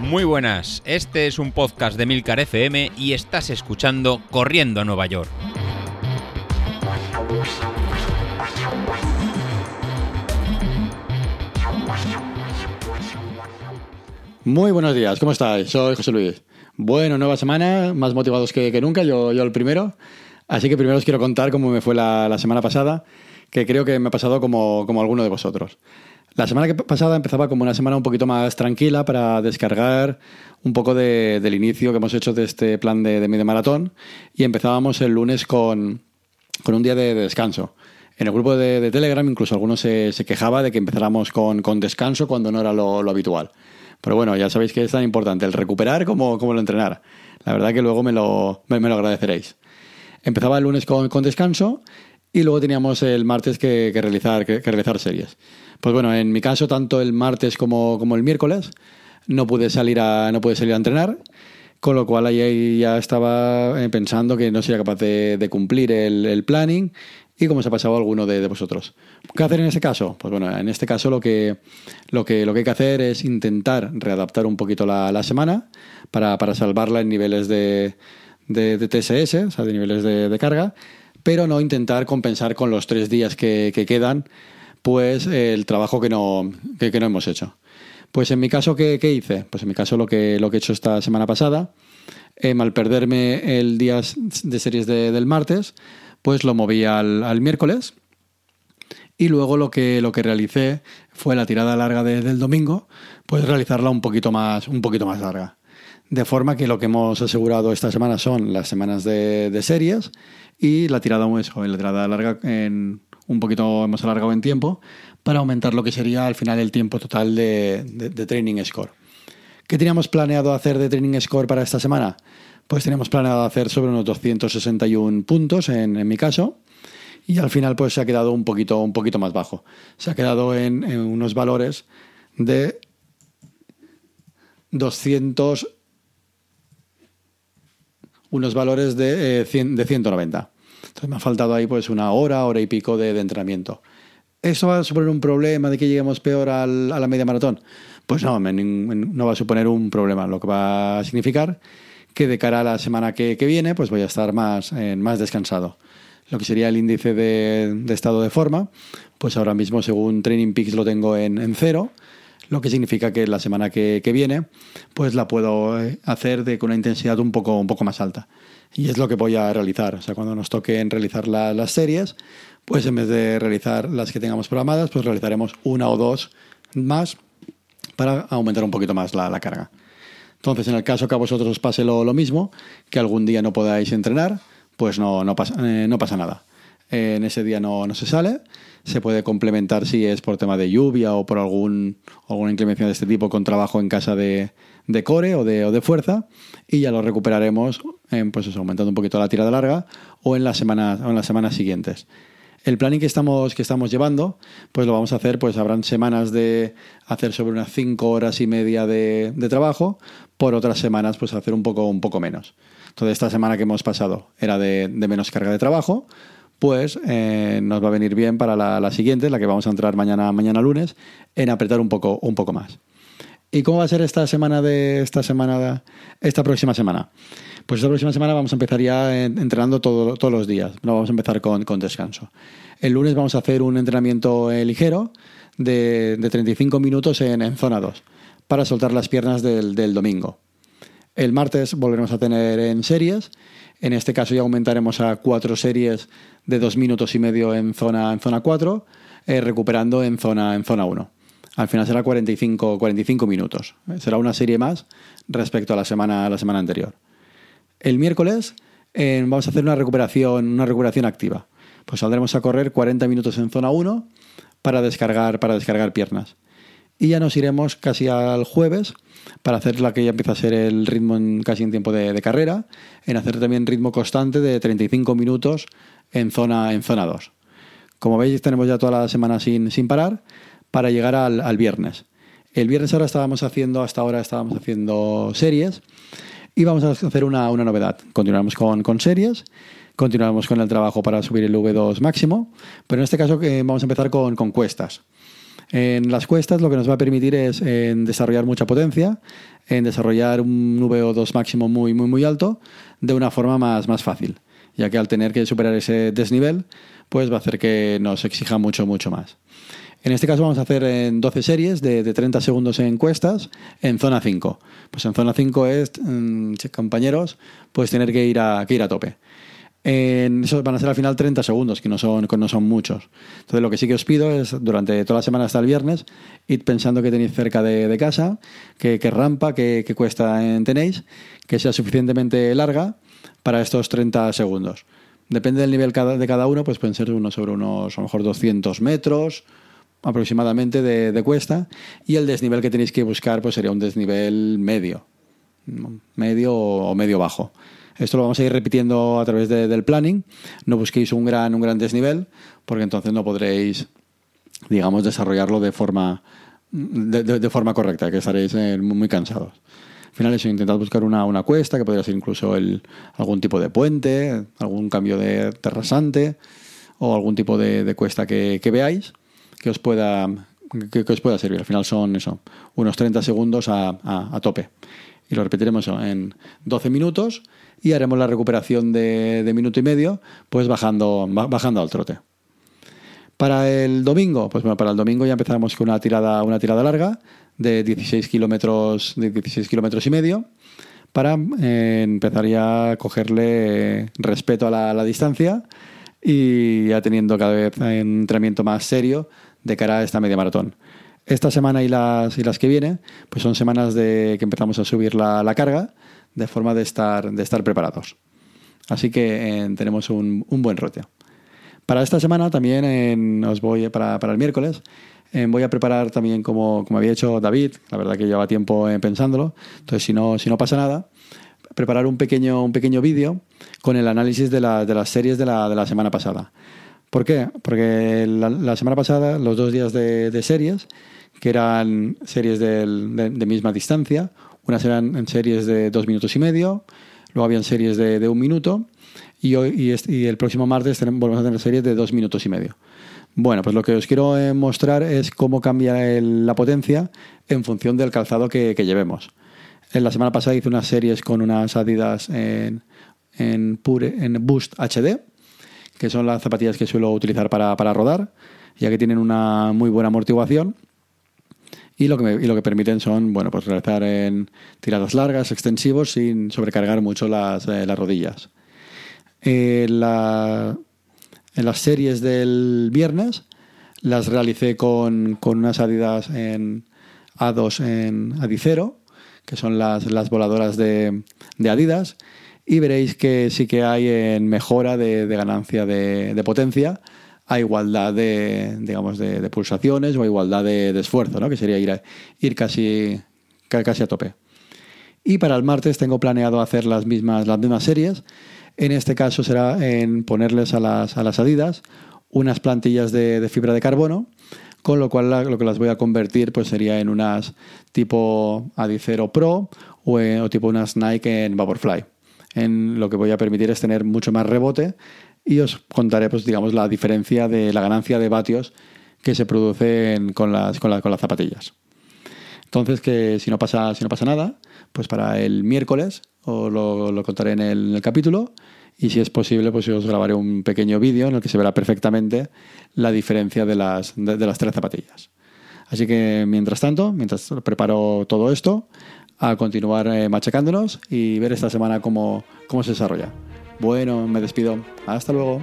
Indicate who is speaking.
Speaker 1: Muy buenas, este es un podcast de Milcar FM y estás escuchando Corriendo a Nueva York.
Speaker 2: Muy buenos días, ¿cómo estáis? Soy José Luis. Bueno, nueva semana, más motivados que, nunca, yo, yo el primero. Así que primero os quiero contar cómo me fue la, semana pasada, que creo que me ha pasado como, como alguno de vosotros. La semana pasada empezaba como una semana un poquito más tranquila para descargar un poco del inicio que hemos hecho de este plan de, de medio maratón y empezábamos el lunes con, un día de, descanso. En el grupo de, Telegram incluso algunos se, quejaba de que empezáramos con, descanso cuando no era lo, habitual. Pero bueno, ya sabéis que es tan importante el recuperar como, como el entrenar. La verdad que luego me lo, me, lo agradeceréis. Empezaba el lunes con, descanso y luego teníamos el martes que, realizar, que realizar series. Pues bueno, en mi caso, tanto el martes como, como el miércoles, no pude salir a, no pude salir a entrenar, con lo cual ahí ya estaba eh, pensando que no sería capaz de, cumplir el, planning y cómo se ha pasado alguno de, vosotros. ¿Qué hacer en ese caso? Pues bueno, en este caso lo que, lo que, lo que hay que hacer es intentar readaptar un poquito la, semana para, salvarla en niveles de, de, TSS, o sea, de niveles de, carga, pero no intentar compensar con los tres días que, que quedan pues el trabajo que no, que, no hemos hecho. Pues en mi caso, ¿qué, hice? Pues en mi caso lo que, lo que he hecho esta semana pasada, eh, al perderme el día de series del martes, pues lo moví al, miércoles. Y luego lo que, lo que realicé fue la tirada larga del domingo, pues realizarla un poquito más, un poquito más larga. De forma que lo que hemos asegurado esta semana son las semanas de, de series y la tirada, eso, la tirada larga en un poquito hemos alargado en tiempo para aumentar lo que sería al final el tiempo total de, Training Score. ¿Qué teníamos planeado hacer de Training Score para esta semana? Pues teníamos planeado hacer sobre unos 261 puntos en, mi caso y al final pues se ha quedado un poquito, un poquito más bajo. Se ha quedado en, unos valores de 200 unos valores de, eh, de 190. Entonces me ha faltado ahí pues una hora, hora y pico de, entrenamiento. ¿Eso va a suponer un problema de que lleguemos peor a la media maratón? Pues no, no va a suponer un problema. Lo que va a significar que de cara a la semana que, viene, pues voy a estar más, eh, más descansado. Lo que sería el índice de, estado de forma, pues ahora mismo según Training Peaks lo tengo en, cero, lo que significa que la semana que, viene, pues la puedo eh, hacer de, con una intensidad un poco, un poco más alta. Y es lo que voy a realizar. O sea, cuando nos toquen realizar las series, pues en vez de realizar las que tengamos programadas, pues realizaremos una o dos más para aumentar un poquito más la, carga. Entonces, en el caso que a vosotros os pase lo, mismo, que algún día no podáis entrenar, pues no, no, pasa, eh, no pasa nada. En ese día no, no se sale, se puede complementar si es por tema de lluvia o por algún, alguna inclemencia de este tipo con trabajo en casa de, de core o de, o de fuerza y ya lo recuperaremos en, pues aumentando un poquito la tirada larga o en las semanas, o en las semanas siguientes. El planning que estamos, que estamos llevando, pues lo vamos a hacer, pues habrán semanas de hacer sobre unas 5 horas y media de, trabajo, por otras semanas pues hacer un poco, un poco menos. Entonces esta semana que hemos pasado era de, menos carga de trabajo, pues eh, nos va a venir bien para la, siguiente, la que vamos a entrar mañana, mañana lunes, en apretar un poco, un poco más. ¿Y cómo va a ser esta semana de esta semana, esta próxima semana? Pues esta próxima semana vamos a empezar ya entrenando todos los días. No vamos a empezar con, descanso. El lunes vamos a hacer un entrenamiento eh, ligero de, 35 minutos en, zona 2 para soltar las piernas del, domingo. El martes volveremos a tener en series. En este caso ya aumentaremos a cuatro series de dos minutos y medio en zona, en zona 4, eh, recuperando en zona, en zona 1. Al final será 45, 45 minutos. Será una serie más respecto a la semana, la semana anterior. El miércoles vamos a hacer una recuperación, una recuperación activa. Pues saldremos a correr 40 minutos en zona 1 para descargar, para descargar piernas. Y ya nos iremos casi al jueves para hacer la que ya empieza a ser el ritmo casi en tiempo de, carrera, en hacer también ritmo constante de 35 minutos en zona, en zona 2. Como veis, tenemos ya toda la semana sin, sin parar para llegar al, viernes. El viernes ahora estábamos haciendo, hasta ahora estábamos haciendo series y vamos a hacer una, novedad. Continuamos con, con, series, continuamos con el trabajo para subir el V2 máximo, pero en este caso eh, vamos a empezar con, con cuestas. En las cuestas lo que nos va a permitir es desarrollar mucha potencia, en desarrollar un VO2 máximo muy, muy, muy alto de una forma más, más fácil, ya que al tener que superar ese desnivel, pues va a hacer que nos exija mucho, mucho más. En este caso vamos a hacer en 12 series de, de 30 segundos en cuestas en zona 5. Pues en zona 5 es, mm, compañeros, pues tener que ir a, que ir a tope. En eso van a ser al final 30 segundos, que no son, no son muchos. Entonces lo que sí que os pido es, durante toda la semana hasta el viernes, id pensando que tenéis cerca de, casa, que rampa, que cuesta en tenéis, que sea suficientemente larga para estos 30 segundos. Depende del nivel de cada uno, pues pueden ser uno sobre unos, a lo mejor 200 metros aproximadamente de, de cuesta, y el desnivel que tenéis que buscar pues sería un desnivel medio, medio o medio bajo. Esto lo vamos a ir repitiendo a través de- del planning. No busquéis un gran, un gran desnivel, porque entonces no podréis, digamos, desarrollarlo de forma, de, forma correcta, que estaréis eh, muy cansados. Al final eso, intentad buscar una, una cuesta, que podría ser incluso algún tipo de puente, algún cambio de, de rasante, o algún tipo de, cuesta que, veáis, que os pueda que, os pueda servir. Al final son eso, unos 30 segundos a, a- a tope. Y lo repetiremos en 12 minutos y haremos la recuperación de, minuto y medio, pues bajando, ba- bajando al trote. Para el domingo, pues bueno, para el domingo ya empezamos con una tirada, una tirada larga de 16 kilómetros, de 16 kilómetros y medio, para eh, empezar ya a cogerle respeto a la, distancia y ya teniendo cada vez un entrenamiento más serio de cara a esta media maratón. Esta semana y las, y las que viene, pues son semanas de que empezamos a subir la carga de forma de estar, de estar preparados. Así que eh, tenemos un, un buen rote. Para esta semana también en- os voy para, para el miércoles. eh, voy a preparar también como, como había hecho David, la verdad que lleva tiempo eh, pensándolo, entonces si no, si no pasa nada, preparar un pequeño, un pequeño vídeo con el análisis de, de las series de la, de la semana pasada. ¿Por qué? Porque la, semana pasada, los dos días de, series, que eran series de, de misma distancia, unas eran en series de dos minutos y medio, luego habían series de, de un minuto, y, hoy, y, este- el próximo martes volvemos a tener series de dos minutos y medio. Bueno, pues lo que os quiero eh, mostrar es cómo cambia la potencia en función del calzado que, llevemos. En la semana pasada hice unas series con unas Adidas en, en Boost HD, que son las zapatillas que suelo utilizar para, para rodar, ya que tienen una muy buena amortiguación. Y lo que, y lo que permiten son, bueno, pues realizar en tiradas largas, extensivos, sin sobrecargar mucho las, eh, las rodillas. Eh, en las series del viernes las realicé con, con unas Adidas en A2 en Adicero, que son las, las voladoras de, Adidas, y veréis que sí que hay en mejora de, ganancia de potencia a igualdad de, digamos, de, pulsaciones o a igualdad de, esfuerzo, ¿no? que sería ir, a- ir casi, ca- casi a tope. Y para el martes tengo planeado hacer las mismas, las mismas series. En este caso será en ponerles a las, a las Adidas unas plantillas de, fibra de carbono, con lo cual lo que las voy a convertir pues sería en unas tipo Adicero Pro o, o tipo unas Nike en Vaporfly. En lo que voy a permitir es tener mucho más rebote y os contaré pues digamos la diferencia de la ganancia de vatios que se produce en- con, las, con, la- con las zapatillas. Entonces, que si no pasa, si no pasa nada, pues para el miércoles os lo, lo contaré en el, capítulo y si es posible, pues os grabaré un pequeño vídeo en el que se verá perfectamente la diferencia de las, de, de las tres zapatillas. Así que mientras tanto, mientras preparo todo esto, a continuar eh, machacándonos y ver esta semana cómo, cómo se desarrolla. Bueno, me despido. Hasta luego.